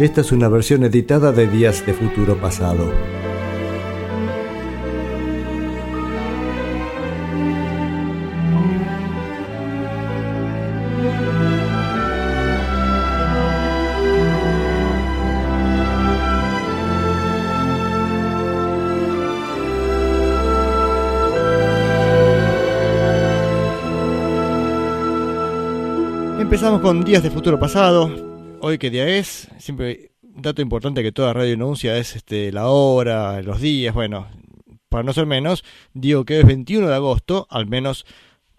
Esta es una versión editada de Días de Futuro Pasado. Empezamos con Días de Futuro Pasado. Hoy qué día es, siempre un dato importante que toda radio anuncia es este, la hora, los días, bueno, para no ser menos, digo que es 21 de agosto, al menos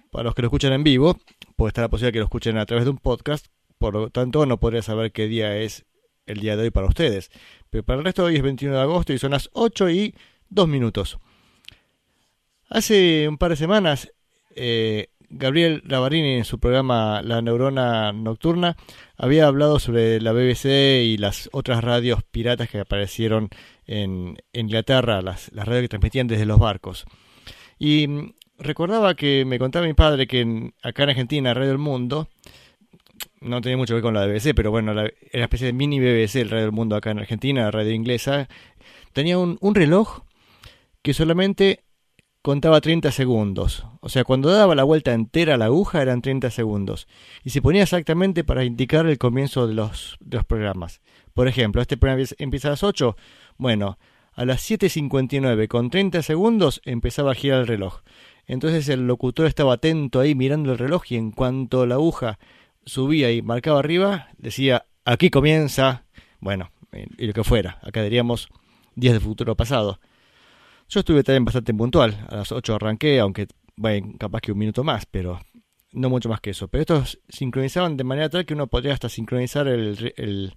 para los que lo escuchan en vivo, puede estar la posibilidad que lo escuchen a través de un podcast, por lo tanto no podría saber qué día es el día de hoy para ustedes. Pero para el resto hoy es 21 de agosto y son las 8 y 2 minutos. Hace un par de semanas eh, Gabriel Ravarini en su programa La Neurona Nocturna había hablado sobre la BBC y las otras radios piratas que aparecieron en, Inglaterra, las, radios que transmitían desde los barcos. Y mm, recordaba que me contaba mi padre que acá en Argentina, Radio del Mundo, no tenía mucho que ver con la BBC, pero bueno, era una especie de mini BBC, el Radio del Mundo acá en Argentina, la radio inglesa, tenía un, un reloj que solamente contaba 30 segundos. O sea, cuando daba la vuelta entera a la aguja eran 30 segundos. Y se ponía exactamente para indicar el comienzo de los, programas. Por ejemplo, este programa empieza a las 8. Bueno, a las 7.59 con 30 segundos empezaba a girar el reloj. Entonces el locutor estaba atento ahí mirando el reloj y en cuanto la aguja subía y marcaba arriba, decía, aquí comienza, bueno, y lo que fuera. Acá diríamos días de futuro pasado. Yo estuve también bastante puntual. A las 8 arranqué, aunque, bueno, capaz que un minuto más, pero no mucho más que eso. Pero estos sincronizaban de manera tal que uno podría hasta sincronizar el, el,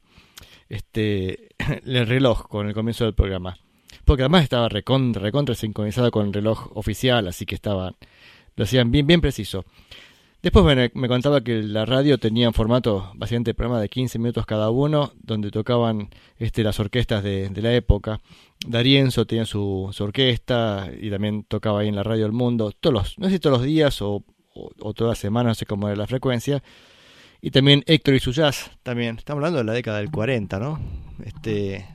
este, el reloj con el comienzo del programa. Porque además estaba recontra, recontra sincronizado con el reloj oficial, así que estaba, lo hacían bien, bien preciso. Después me contaba que la radio tenía un formato básicamente programa de 15 minutos cada uno, donde tocaban este, las orquestas de, la época. Darienzo tenía su, orquesta y también tocaba ahí en la radio del mundo, todos los, no sé si todos los días o, todas las semanas, no sé cómo era la frecuencia. Y también Héctor y su jazz, también. Estamos hablando de la década del 40, ¿no? Este,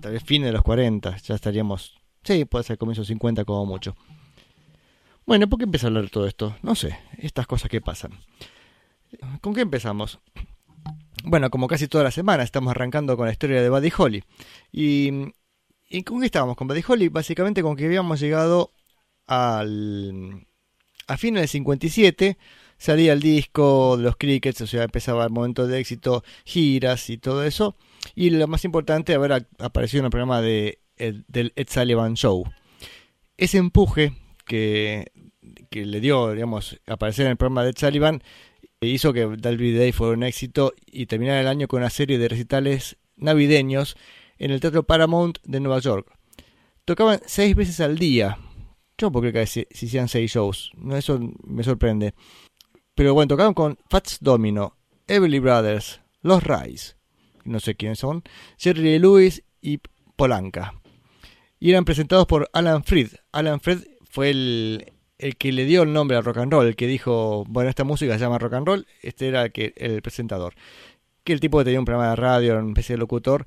tal vez fin de los 40, ya estaríamos, sí, puede ser comienzo 50 como mucho. Bueno, ¿por qué empecé a hablar todo esto? No sé, estas cosas que pasan. ¿Con qué empezamos? Bueno, como casi toda la semana, estamos arrancando con la historia de Buddy Holly. ¿Y, ¿y con qué estábamos? Con Buddy Holly, básicamente con que habíamos llegado al, a fines del 57, salía el disco de los Crickets, o sea, empezaba el momento de éxito, giras y todo eso. Y lo más importante, haber aparecido en el programa de, del Ed Sullivan Show. Ese empuje que, le dio, digamos, aparecer en el programa de Sullivan, e hizo que Dalby Day fuera un éxito y terminara el año con una serie de recitales navideños en el Teatro Paramount de Nueva York. Tocaban seis veces al día. Yo creer que se, hicieran seis shows. Eso me sorprende. Pero bueno, tocaban con Fats Domino, Everly Brothers, Los Rice, no sé quiénes son, Jerry Lewis y Polanca. Y eran presentados por Alan Freed. Alan Freed fue el, que le dio el nombre al rock and roll, el que dijo, bueno, esta música se llama rock and roll, este era el, que, el presentador. Que el tipo tenía un programa de radio, una especie de locutor,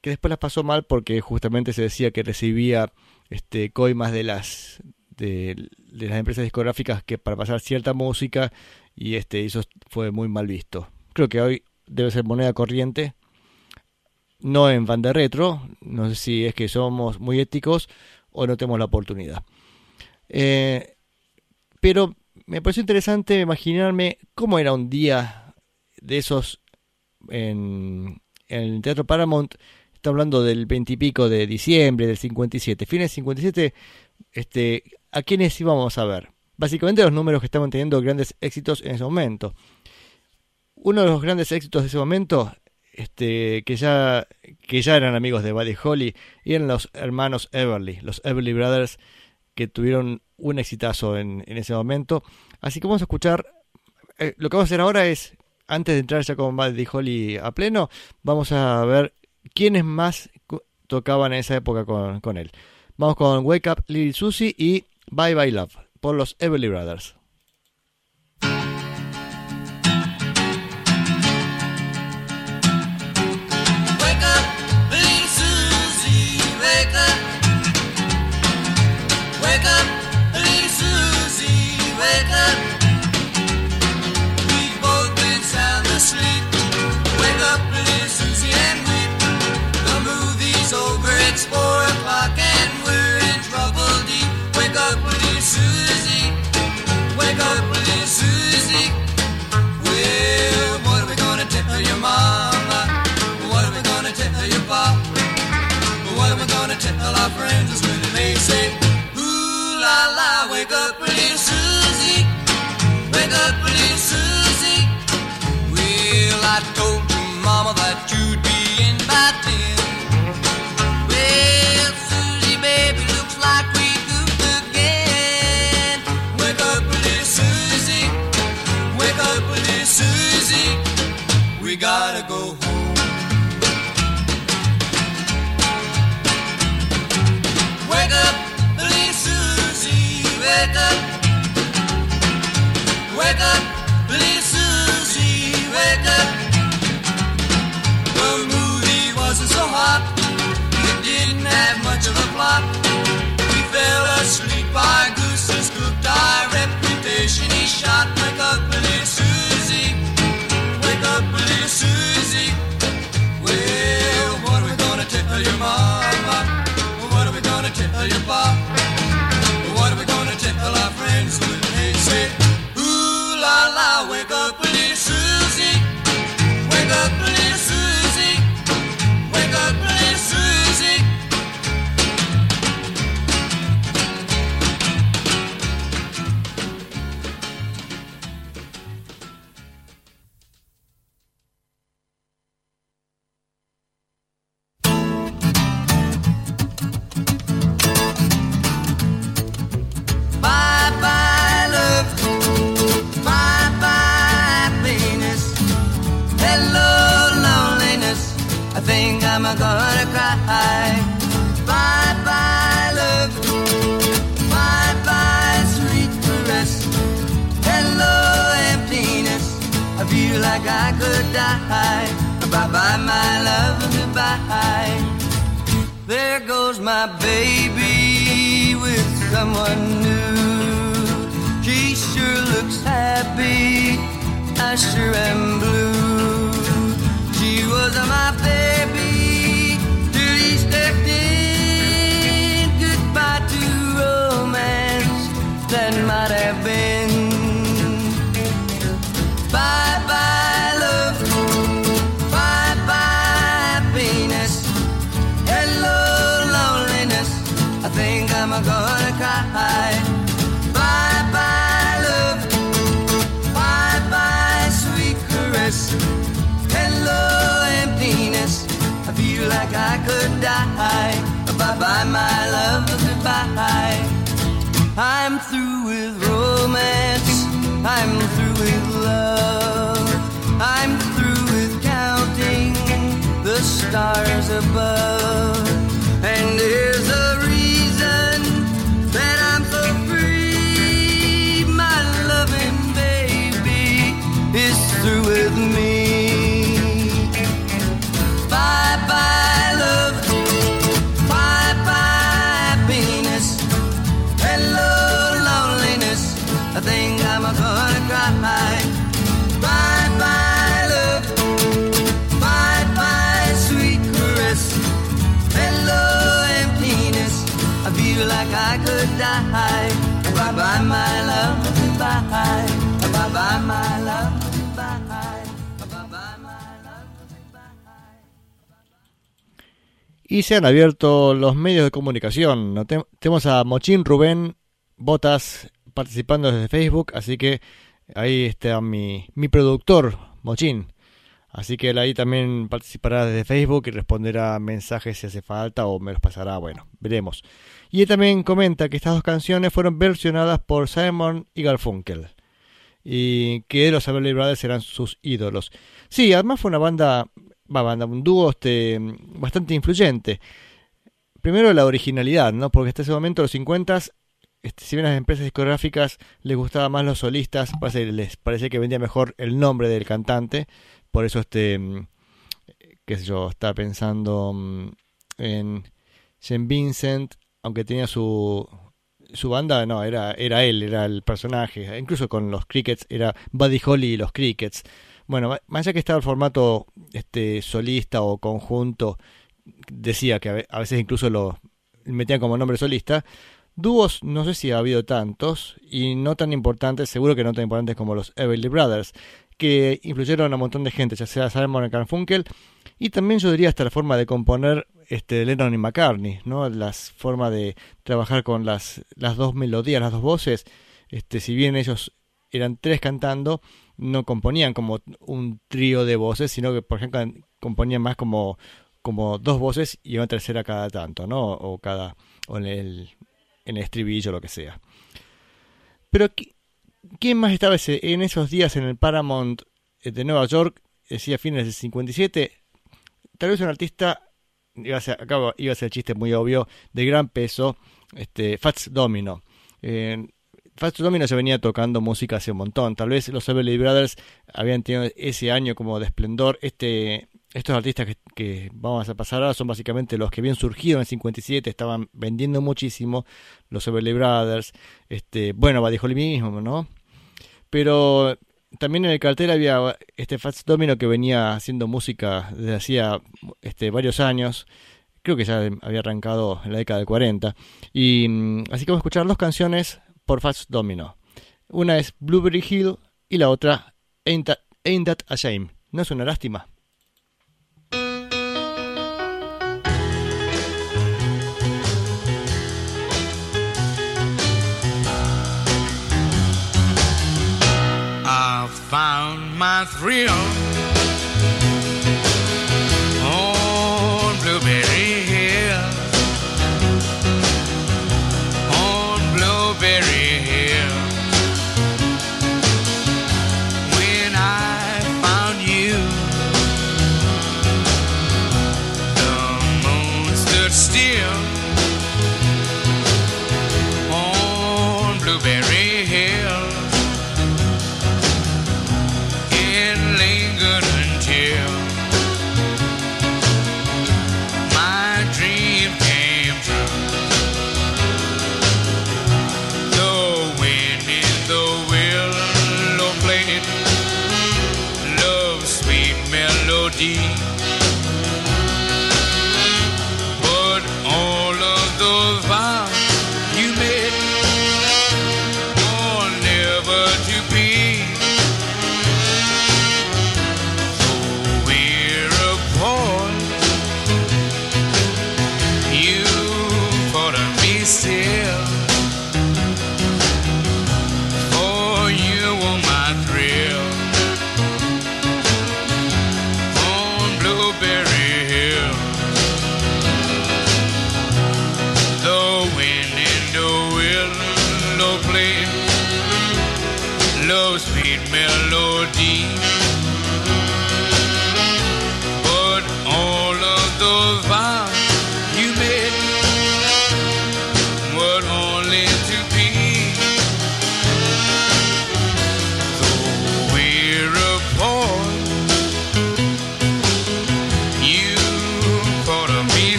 que después las pasó mal porque justamente se decía que recibía este coimas de las de, las empresas discográficas que para pasar cierta música y este eso fue muy mal visto. Creo que hoy debe ser moneda corriente, no en banda retro, no sé si es que somos muy éticos o no tenemos la oportunidad. Eh, pero me pareció interesante imaginarme cómo era un día de esos en, el Teatro Paramount. Está hablando del 20 y pico de diciembre del 57. Fines del 57, este, ¿a quiénes íbamos a ver? Básicamente los números que estaban teniendo grandes éxitos en ese momento. Uno de los grandes éxitos de ese momento, este, que ya, que ya eran amigos de Buddy Holly, eran los hermanos Everly, los Everly Brothers, que tuvieron un exitazo en, ese momento. Así que vamos a escuchar. Eh, lo que vamos a hacer ahora es, antes de entrar ya con Buddy Holly a pleno, vamos a ver quiénes más tocaban en esa época con, con él. Vamos con Wake Up Little Susie y Bye Bye Love por los Everly Brothers. tell your mama? What are we gonna tell your papa? What are we gonna tell our friends when they say, Ooh la la, wake up, pretty Susie, wake up, pretty Susie. Well, I told your mama that you'd be in my tent. We gotta go home. Wake up, little Susie, wake up. Wake up, little Susie, wake up. The movie wasn't so hot, it didn't have much of a plot. Up, I'm gonna cry. Bye bye love, bye bye sweet caress. Hello emptiness, I feel like I could die. Bye bye my love, goodbye. There goes my baby with someone new. She sure looks happy. I sure am blue. She was my baby that might have been. Bye bye love. Bye bye happiness. Hello, loneliness. I think I'm gonna cry. Bye bye, love. Bye bye, sweet caress. Hello, emptiness. I feel like I could die. Bye bye, my love. Goodbye. I'm through with romance. I'm through with love. I'm through with counting the stars above. Y se han abierto los medios de comunicación. Tenemos a Mochín Rubén Botas participando desde Facebook, así que ahí está mi, mi productor, Mochín. Así que él ahí también participará desde Facebook y responderá mensajes si hace falta o me los pasará, bueno, veremos. Y él también comenta que estas dos canciones fueron versionadas por Simon y Garfunkel. Y que los Everly Brothers eran sus ídolos. Sí, además fue una banda, va, banda un dúo este, bastante influyente. Primero la originalidad, ¿no? Porque hasta ese momento, los 50 este, si bien las empresas discográficas les gustaba más los solistas, parece, les parecía que vendía mejor el nombre del cantante. Por eso, este, mm, qué sé yo, estaba pensando mm, en St. Vincent, aunque tenía su, su banda, no, era, era él, era el personaje. Incluso con los Crickets, era Buddy Holly y los Crickets. Bueno, más allá que estaba el formato este, solista o conjunto, decía que a ve- a veces incluso lo metían como nombre solista. Dúos, no sé si ha habido tantos, y no tan importantes, seguro que no tan importantes como los Everly Brothers, que influyeron a un montón de gente, ya sea Simon Garfunkel, y también yo diría hasta la forma de componer este, Lennon y McCartney, ¿no? Las formas de trabajar con las, las dos melodías, las dos voces, este, si bien ellos eran tres cantando, no componían como un trío de voces, sino que, por ejemplo, componían más como, como dos voces y una tercera cada tanto, ¿no? O cada, o en el, en el estribillo, lo que sea. Pero, ¿qui- ¿quién más estaba ese- en esos días en el Paramount eh, de Nueva York? Decía fines del 57. Tal vez un artista, iba a ser, iba a ser el chiste muy obvio, de gran peso, este, Fats Domino. Eh, Fats Domino ya venía tocando música hace un montón. Tal vez los Everly Brothers habían tenido ese año como de esplendor. Este, estos artistas que, vamos a pasar ahora son básicamente los que habían surgido en el 57, estaban vendiendo muchísimo. Los Everly Brothers, este, bueno, Buddy mismo, ¿no? Pero también en el cartel había este Fats Domino que venía haciendo música desde hacía este, varios años. Creo que ya había arrancado en la década del 40. Y mm, así que vamos a escuchar dos canciones por Fats Domino. Una es Blueberry Hill y la otra Ain't That, Ain't That a Shame. ¿No es una lástima? I found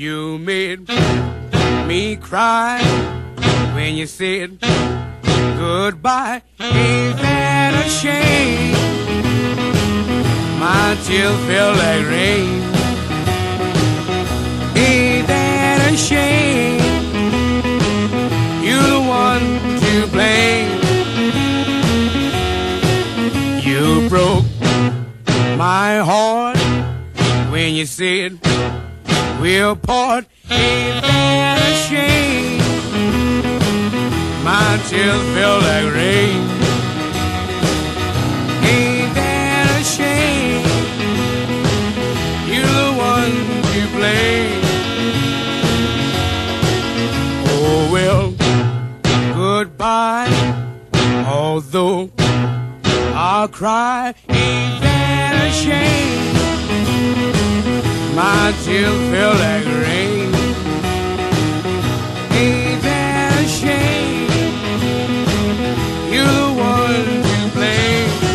You made me cry when you said goodbye. Ain't that a shame? My tears feel like rain. Ain't that a shame? You're the one to blame. You broke my heart when you said Ain't that a shame? My tears feel like rain. Ain't that a shame? You're the one to blame. Oh well, goodbye. Although I'll cry, ain't that a shame? My tears feel like rain. Ain't that a shame? You're the one to blame.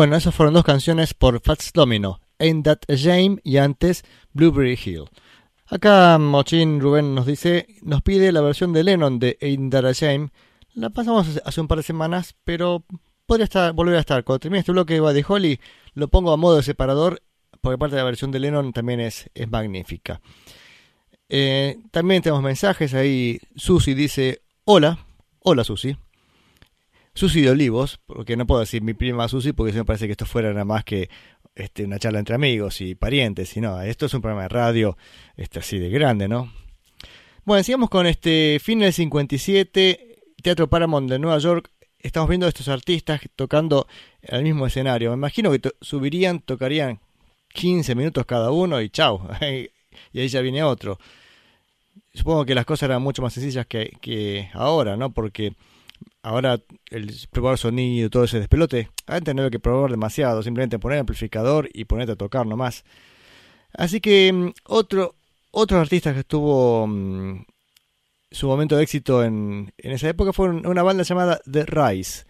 Bueno, esas fueron dos canciones por Fats Domino, Ain't That a Shame y antes Blueberry Hill. Acá Mochin Rubén nos dice, nos pide la versión de Lennon de Ain't That a. La pasamos hace un par de semanas, pero podría estar, volver a estar. Cuando termine este bloque de Buddy Holly, lo pongo a modo de separador, porque parte de la versión de Lennon también es, es magnífica. Eh, también tenemos mensajes ahí. Susi dice, hola, hola Susi. Susi de Olivos, porque no puedo decir mi prima Susi porque si me parece que esto fuera nada más que este, una charla entre amigos y parientes, y no, esto es un programa de radio este, así de grande, ¿no? Bueno, sigamos con este fin del 57, Teatro Paramount de Nueva York. Estamos viendo a estos artistas tocando al mismo escenario. Me imagino que subirían, tocarían 15 minutos cada uno y chau. y ahí ya viene otro. Supongo que las cosas eran mucho más sencillas que ahora, ¿no? Porque ahora el probar sonido, todo ese despelote, antes no había que probar demasiado, simplemente poner el amplificador y ponerte a tocar nomás. Así que mm, otro, otro artista que estuvo mm, su momento de éxito en, en esa época fue un- una banda llamada The Rise.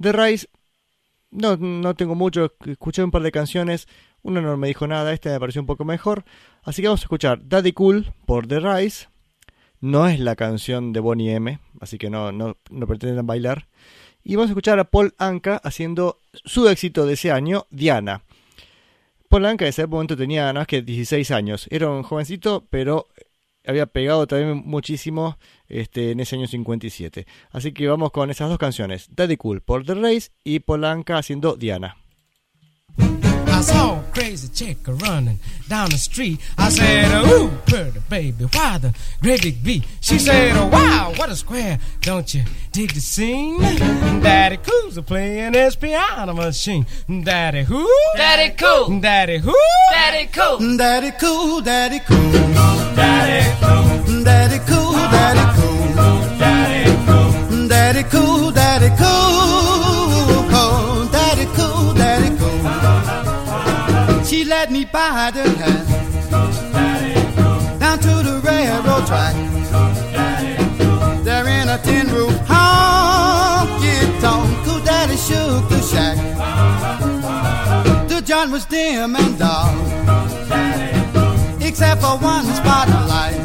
The Rise, no, no tengo mucho, escuché un par de canciones, uno no me dijo nada, esta me pareció un poco mejor, así que vamos a escuchar Daddy Cool por The Rise. No es la canción de Bonnie M, así que no, no, no pretenden bailar. Y vamos a escuchar a Paul Anka haciendo su éxito de ese año, Diana. Paul Anka en ese momento tenía nada más que 16 años. Era un jovencito, pero había pegado también muchísimo este, en ese año 57. Así que vamos con esas dos canciones, Daddy Cool por The Race y Paul Anka haciendo Diana. I saw a crazy chick a running down the street. I said, oh, Ooh, pretty baby, why the great big beat? She said, oh, Wow, what a square. Don't you dig the scene? Daddy Cool's a playing his piano machine. Daddy who? Daddy cool. Daddy who? Daddy cool. Daddy cool, daddy cool, Daddy cool. daddy cool, daddy cool, Daddy cool. daddy cool, daddy cool, Let me buy the hand down to the railroad track. There in a tin roof honky tonk, cool daddy shook the shack. The joint was dim and dark, except for one spotlight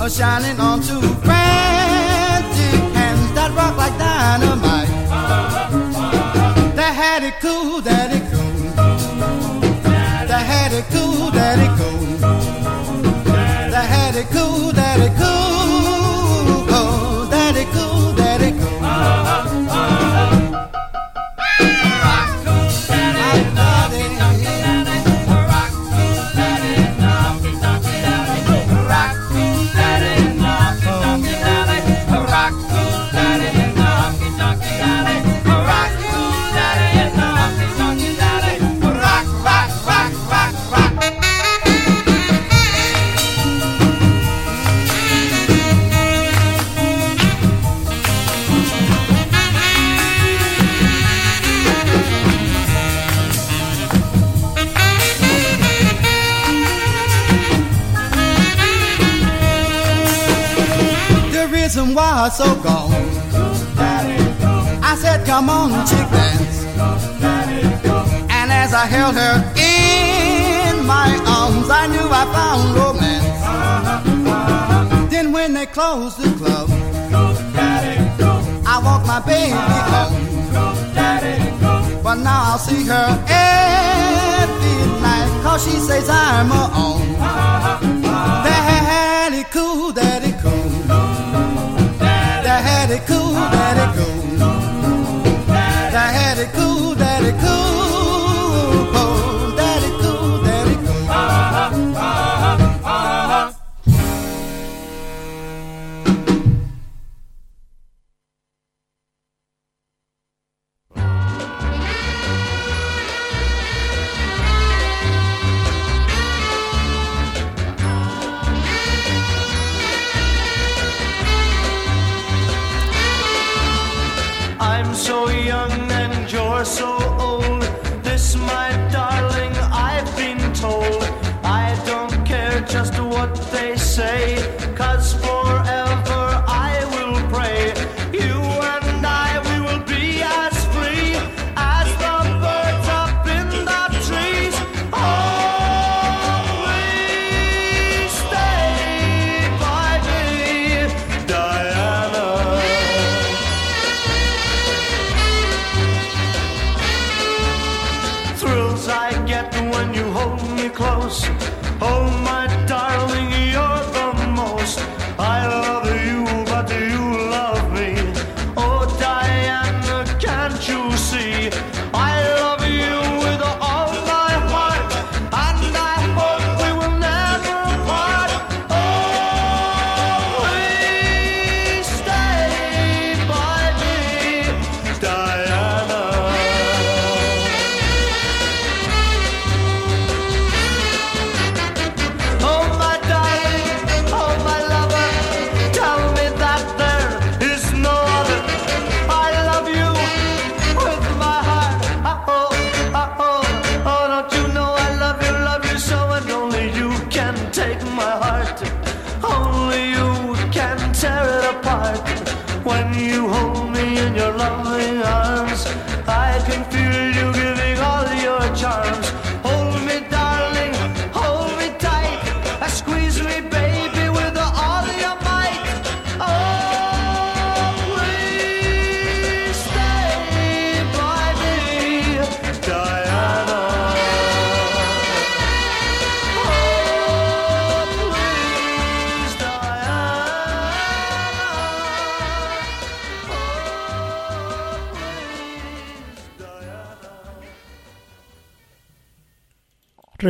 are shining on two frantic hands that rock like dynamite. They had it cool, daddy. They had it cool, daddy cool. They had it cool, daddy cool. I so gone. I said, come on, chick dance. And as I held her in my arms, I knew I found romance. Then when they closed the club, I walked my baby home. But now I'll see her every night, cause she says I'm her own. Daddy daddy cool, daddy cool.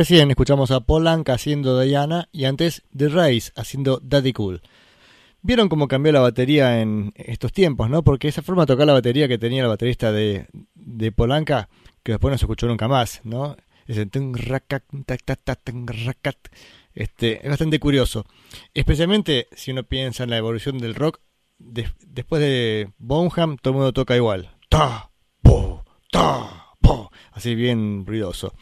Recién escuchamos a Polanca haciendo Diana y antes The Race haciendo Daddy Cool. Vieron cómo cambió la batería en estos tiempos, ¿no? Porque esa forma de tocar la batería que tenía el baterista de, de Polanca, que después no se escuchó nunca más, ¿no? Ese. Este, es bastante curioso. Especialmente si uno piensa en la evolución del rock. de- después de Bonham, todo el mundo toca igual. Ta, po, ta, po. Así bien ruidoso.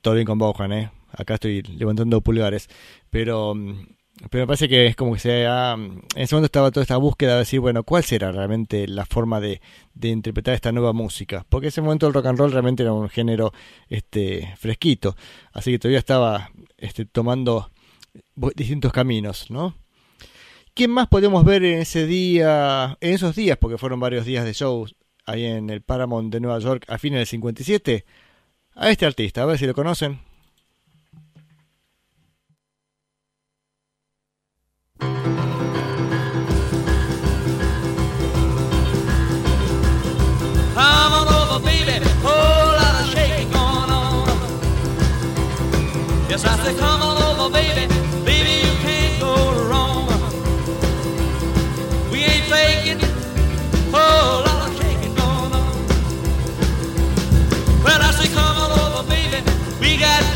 Todo bien con Bonham, ¿eh? Acá estoy levantando pulgares. Pero, mm, pero me parece que es como que se ha... En ese momento estaba toda esta búsqueda de decir, bueno, ¿cuál será realmente la forma de, interpretar esta nueva música? Porque en ese momento el rock and roll realmente era un género este, fresquito. Así que todavía estaba este, tomando distintos caminos, ¿no? ¿Quién más podemos ver en ese día, en esos días, porque fueron varios días de shows ahí en el Paramount de Nueva York a fines del 57? A este artista, a ver si lo conocen. Yes, I said, come on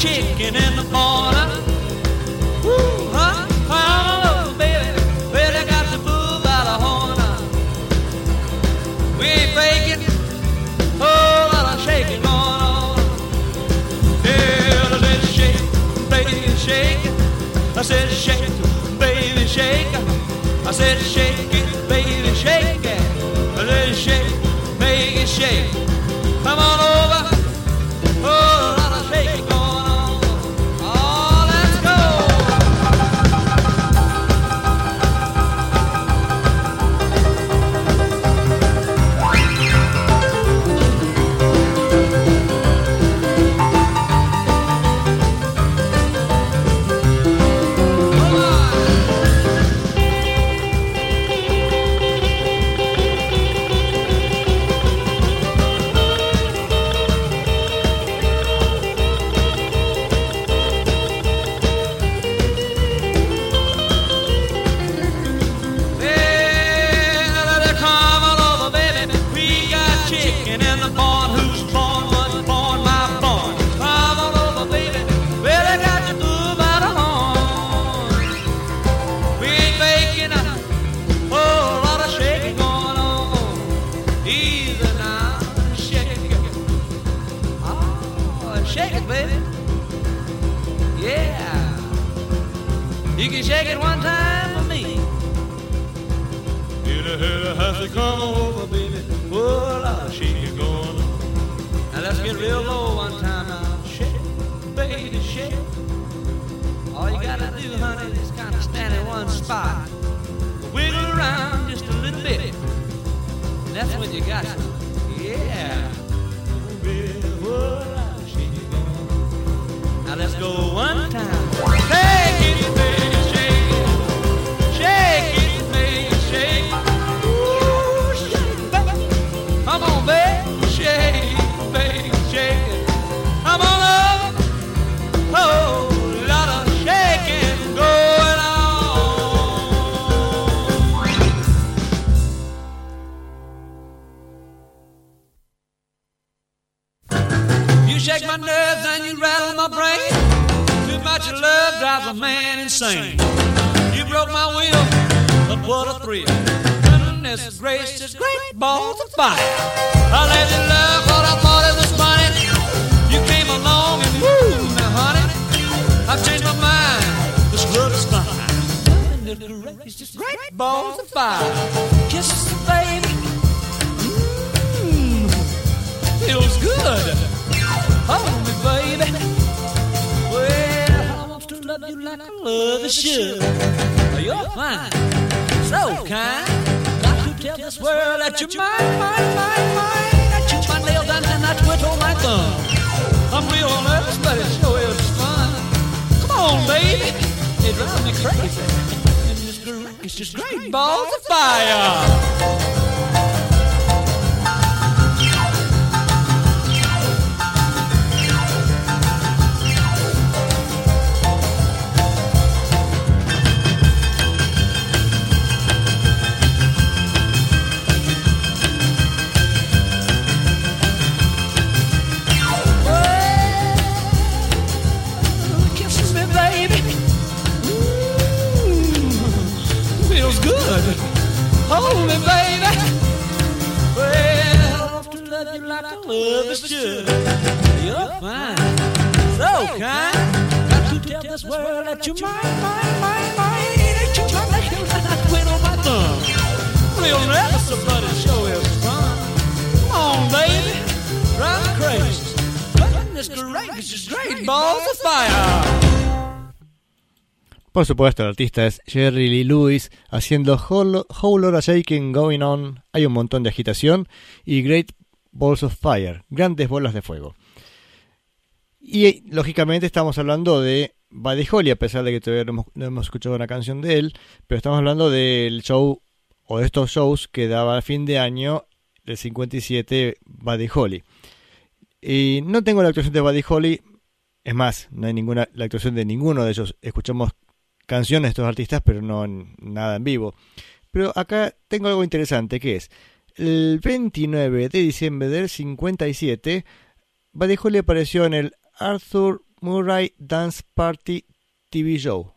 chicken in the corner. Huh? Baby. Got the bull by the horn. We ain't faking. Oh, lot of shaking going on. Yeah, I said shake, baby, shake. I said shake, baby, shake. I said shake it, baby, shake it. I said shake, baby, shake. yeah. Baby, what I Now let's go one time. Shake my nerves and you rattle my brain. Too much love drives a man insane. You broke my will, but what a thrill. Goodness gracious, great balls of fire. I let you love what I thought it was funny. You came along and woo, now honey, I've changed my mind. This love is fine. Goodness gracious, great balls of fire. Kisses, baby. Mmm, feels good. Hold me, baby. Well, I want to love you like I love a should. You're fine, so kind. Got to tell this world that you're mine, mine, mine, mine. I chew my nails down and I twiddle my thumb. I'm real nervous, but it sure is fun. Come on, baby. It drives me crazy. It's just great balls of fire. Por supuesto, el artista es Jerry Lee Lewis haciendo Whole, Whole Lotta Shaking Going On. Hay un montón de agitación y Great Balls of Fire, grandes bolas de fuego. Y lógicamente estamos hablando de Buddy Holly, a pesar de que todavía no hemos, escuchado una canción de él, pero estamos hablando del show o de estos shows que daba a fin de año del 57 Buddy Holly. Y no tengo la actuación de Buddy Holly, es más, no hay ninguna la actuación de ninguno de ellos. Escuchamos canciones de estos artistas, pero no nada en vivo. Pero acá tengo algo interesante que es el 29 de diciembre del 57, Buddy Holly apareció en el Arthur Murray Dance Party TV Show.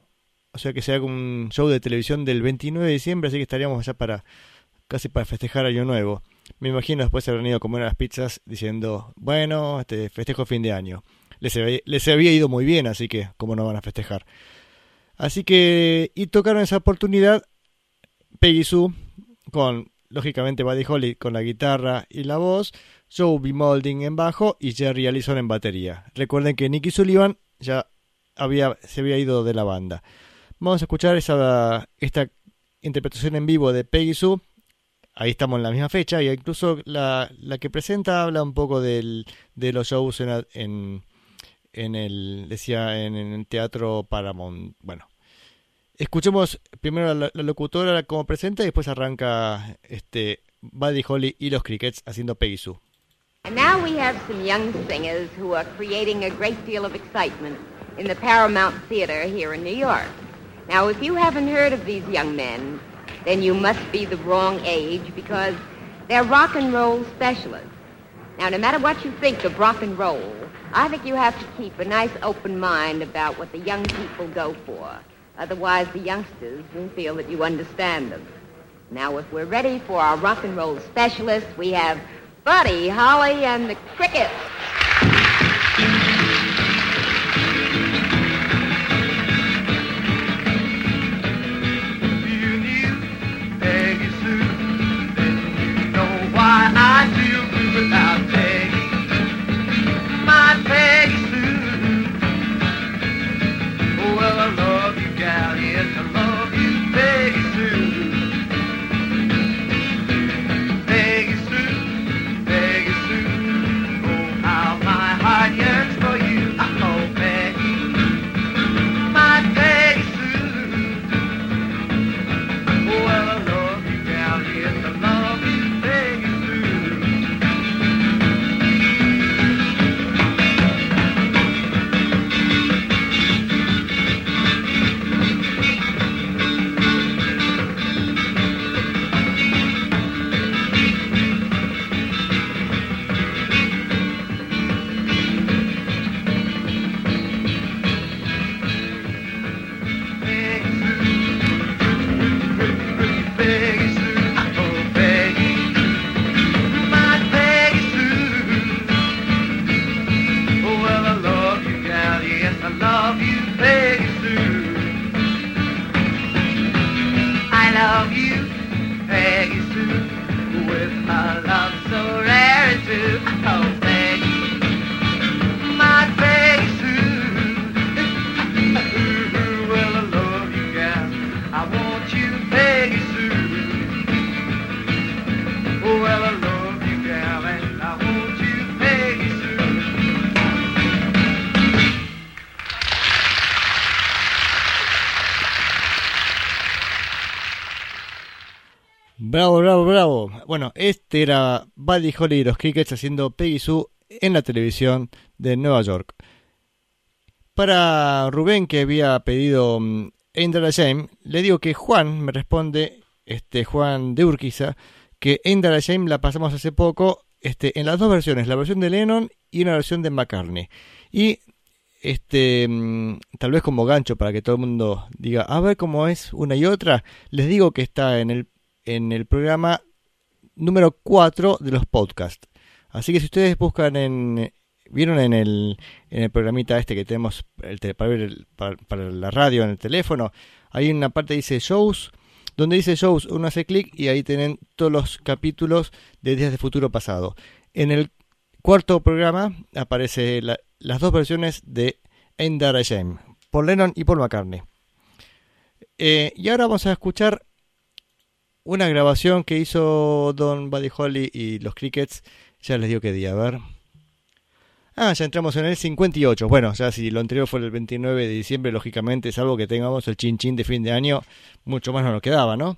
O sea que sea un show de televisión del 29 de diciembre, así que estaríamos allá para casi para festejar Año Nuevo. Me imagino después se habrán ido a comer las pizzas diciendo, bueno, este festejo fin de año. Les les había ido muy bien, así que cómo no van a festejar. Así que, y tocaron esa oportunidad Peggy Sue con, lógicamente, Buddy Holly con la guitarra y la voz, Joe B. Molding en bajo y Jerry Allison en batería. Recuerden que Nicky Sullivan ya había, se había ido de la banda. Vamos a escuchar esa, esta interpretación en vivo de Peggy Sue. Ahí estamos en la misma fecha y incluso la, la que presenta habla un poco del, de los shows en, en, en el decía en, el teatro Paramount. Bueno, escuchemos primero a la, la locutora como presenta y después arranca este Buddy Holly y los Crickets haciendo Peggy Sue. And now we have some young singers who are creating a great deal of excitement in the Paramount Theater here in New York. Now, if you haven't heard of these young men, then you must be the wrong age because they're rock and roll specialists. Now, no matter what you think of rock and roll, I think you have to keep a nice open mind about what the young people go for. Otherwise, the youngsters won't feel that you understand them. Now, if we're ready for our rock and roll specialists, we have Buddy, Holly, and the Crickets. Era Buddy Holly y los Crickets haciendo Peggy Sue en la televisión de Nueva York. Para Rubén, que había pedido mm, Ain't That a Shame, le digo que Juan me responde, este Juan de Urquiza, que Ain't a Shame la pasamos hace poco este, en las dos versiones, la versión de Lennon y una versión de McCartney. Y este mm, tal vez como gancho para que todo el mundo diga a ver cómo es una y otra, les digo que está en el, en el programa número 4 de los podcasts. Así que si ustedes buscan en vieron en el, en el programita este que tenemos el para, ver el- para, la radio en el teléfono, hay una parte dice shows, donde dice shows, uno hace clic y ahí tienen todos los capítulos de Días de Futuro Pasado. En el cuarto programa aparece la- las dos versiones de a Shame, por Lennon y por McCartney. Eh, y ahora vamos a escuchar una grabación que hizo Don Buddy Holly y los Crickets. Ya les digo qué día, a ver. Ah, ya entramos en el 58. Bueno, ya si lo anterior fue el 29 de diciembre, lógicamente, salvo que tengamos el chin chin de fin de año, mucho más no nos quedaba, ¿no?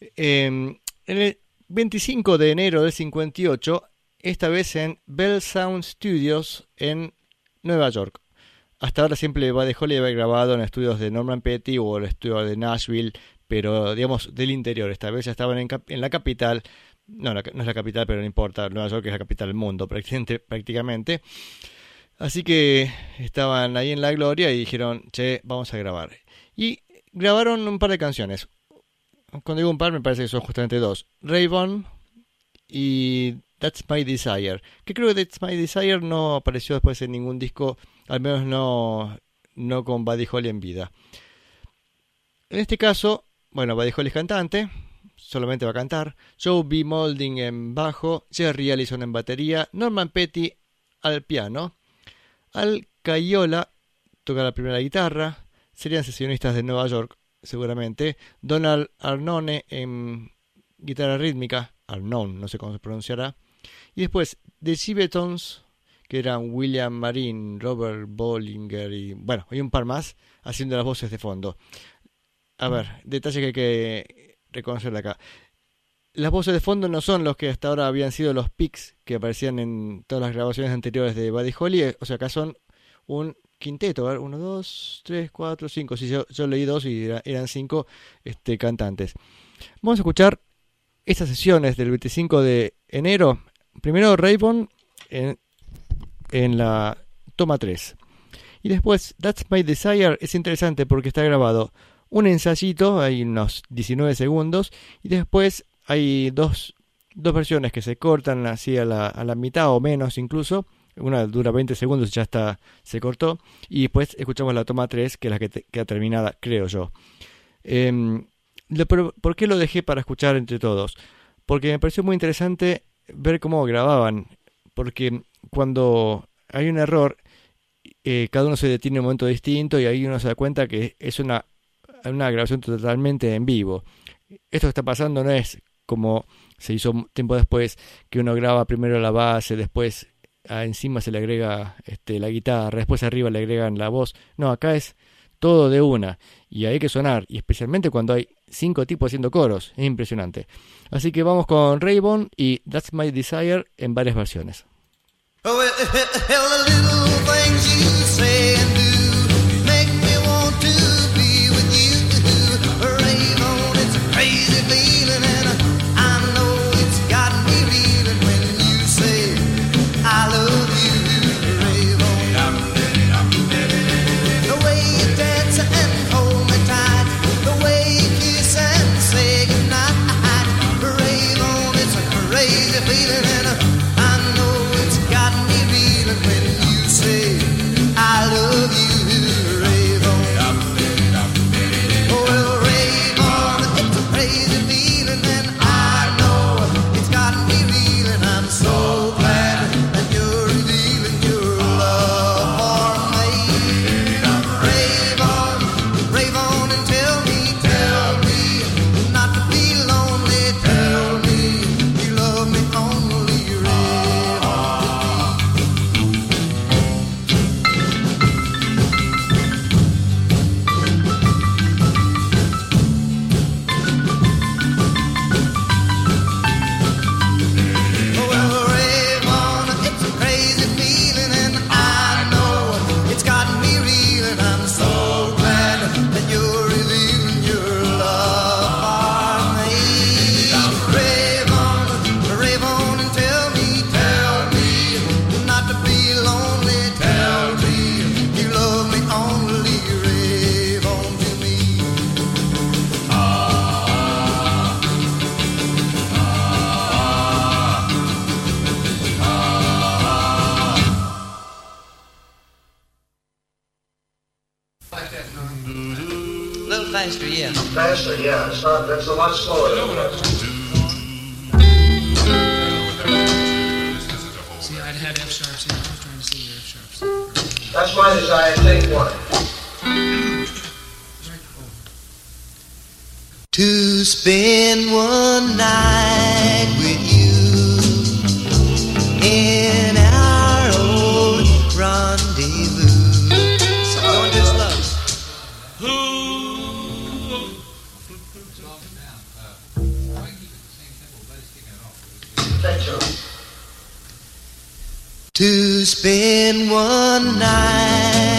Eh, en el 25 de enero del 58, esta vez en Bell Sound Studios en Nueva York. Hasta ahora siempre Buddy Holly había grabado en estudios de Norman Petty o el estudio de Nashville, pero digamos del interior. Esta vez ya estaban en, en la capital. No, la- no es la capital, pero no importa. Nueva York es la capital del mundo prácticamente. prácticamente. Así que estaban ahí en la gloria y dijeron, che, vamos a grabar. Y grabaron un par de canciones. Cuando digo un par, me parece que son justamente dos. Raven y That's My Desire. Que creo que That's My Desire no apareció después en ningún disco, al menos no, no con Buddy Holly en vida. En este caso, bueno, Buddy es cantante, solamente va a cantar. Joe B. Molding en bajo, Jerry Allison en batería, Norman Petty al piano, Al Cayola toca la primera guitarra, serían sesionistas de Nueva York, seguramente. Donald Arnone en guitarra rítmica, Arnon, no sé cómo se pronunciará. Y después The Gibetons, que eran William Marin, Robert Bollinger y bueno, hay un par más haciendo las voces de fondo. A ver, detalle que hay que reconocerle acá. Las voces de fondo no son los que hasta ahora habían sido los picks que aparecían en todas las grabaciones anteriores de Buddy Holly. eh, O sea, acá son un quinteto. A ver, uno, dos, tres, cuatro, cinco. Sí, yo, leí dos y era- eran cinco este, cantantes. Vamos a escuchar estas sesiones del 25 de enero. Primero Raybon en, en la toma 3. Y después That's My Desire es interesante porque está grabado un ensayito, hay unos 19 segundos, y después hay dos, dos versiones que se cortan así a la, a la mitad o menos incluso. Una dura 20 segundos y ya está, se cortó. Y después escuchamos la toma 3, que es la que te- queda terminada, creo yo. Em, ¿Por qué lo dejé para escuchar entre todos? Porque me pareció muy interesante ver cómo grababan. Porque cuando hay un error, eh, cada uno se detiene en un momento distinto y ahí uno se da cuenta que es una, una grabación totalmente en vivo. Esto que está pasando no es como se hizo tiempo después, que uno graba primero la base, después ah, encima se le agrega este, la guitarra, después arriba le agregan la voz. No, acá es todo de una y hay que sonar, y especialmente cuando hay cinco tipos haciendo coros, es impresionante. Así que vamos con Raybon y That's My Desire en varias versiones. Oh, spend one night with you in our old rendezvous. So just love. Who? To spend one night.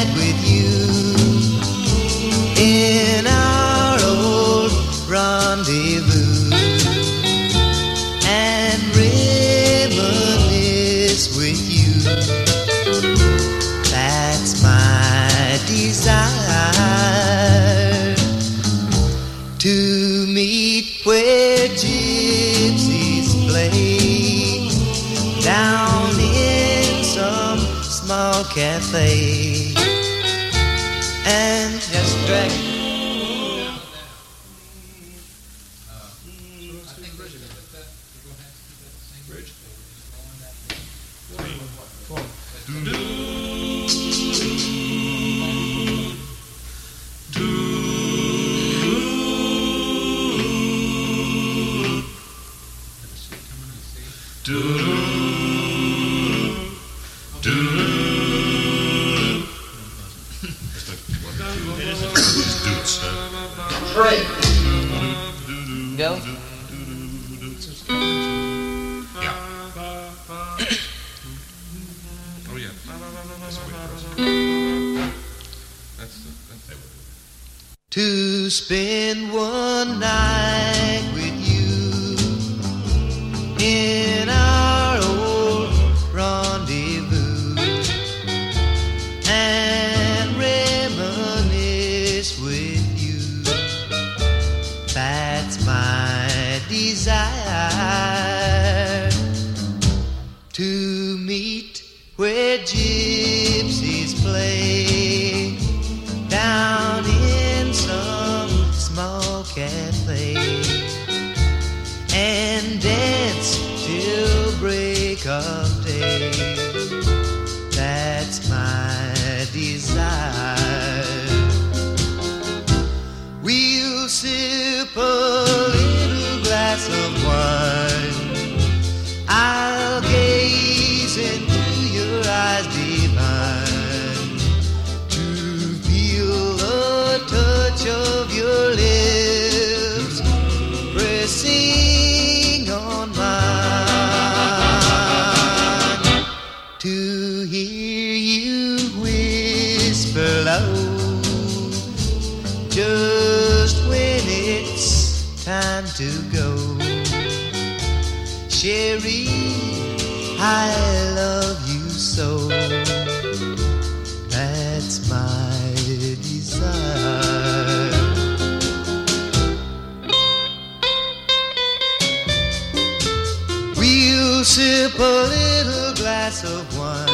sip a little glass of wine.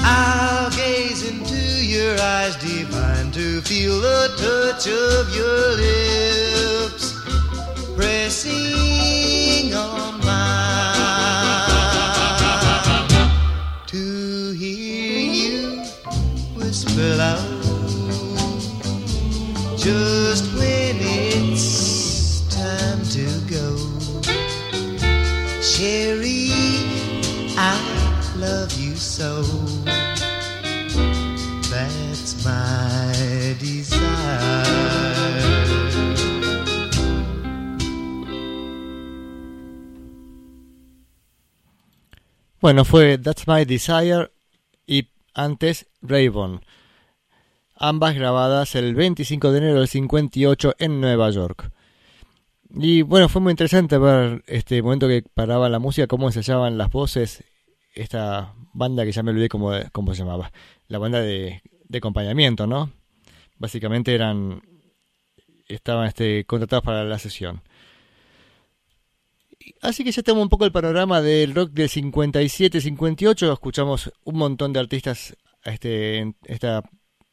I'll gaze into your eyes divine to feel the touch of your lips pressing Bueno, fue That's My Desire y antes Raven. Ambas grabadas el 25 de enero del 58 en Nueva York. Y bueno, fue muy interesante ver este momento que paraba la música, cómo ensayaban las voces. Esta banda que ya me olvidé cómo, cómo se llamaba. La banda de, de acompañamiento, ¿no? Básicamente eran. Estaban este, contratados para la sesión. Así que ya tenemos un poco el panorama del rock del 57-58. Escuchamos un montón de artistas este, en esta,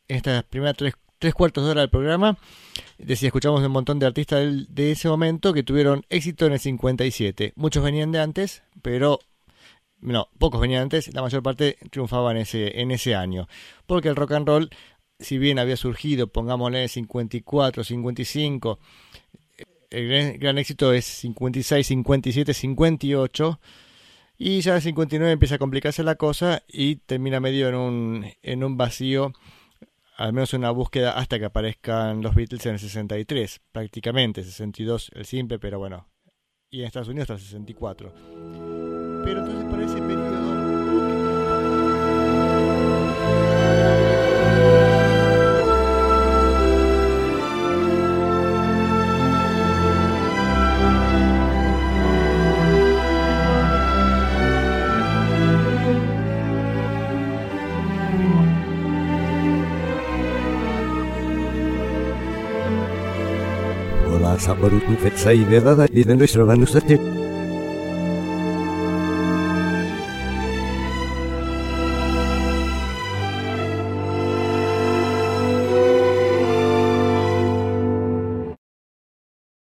estas primeras tres, tres, cuartos de hora del programa. Decía, escuchamos un montón de artistas de, de ese momento que tuvieron éxito en el 57. Muchos venían de antes, pero no, pocos venían antes, la mayor parte triunfaban ese, en ese año. Porque el rock and roll, si bien había surgido, pongámosle, 54, 55, el gran, gran éxito es 56, 57, 58. Y ya en 59 empieza a complicarse la cosa y termina medio en un, en un vacío, al menos una búsqueda hasta que aparezcan los Beatles en el 63, prácticamente, 62 el simple, pero bueno, y en Estados Unidos hasta el 64. Pero entonces para ese periodo... Hola, Sabarutu Fetsai de Dada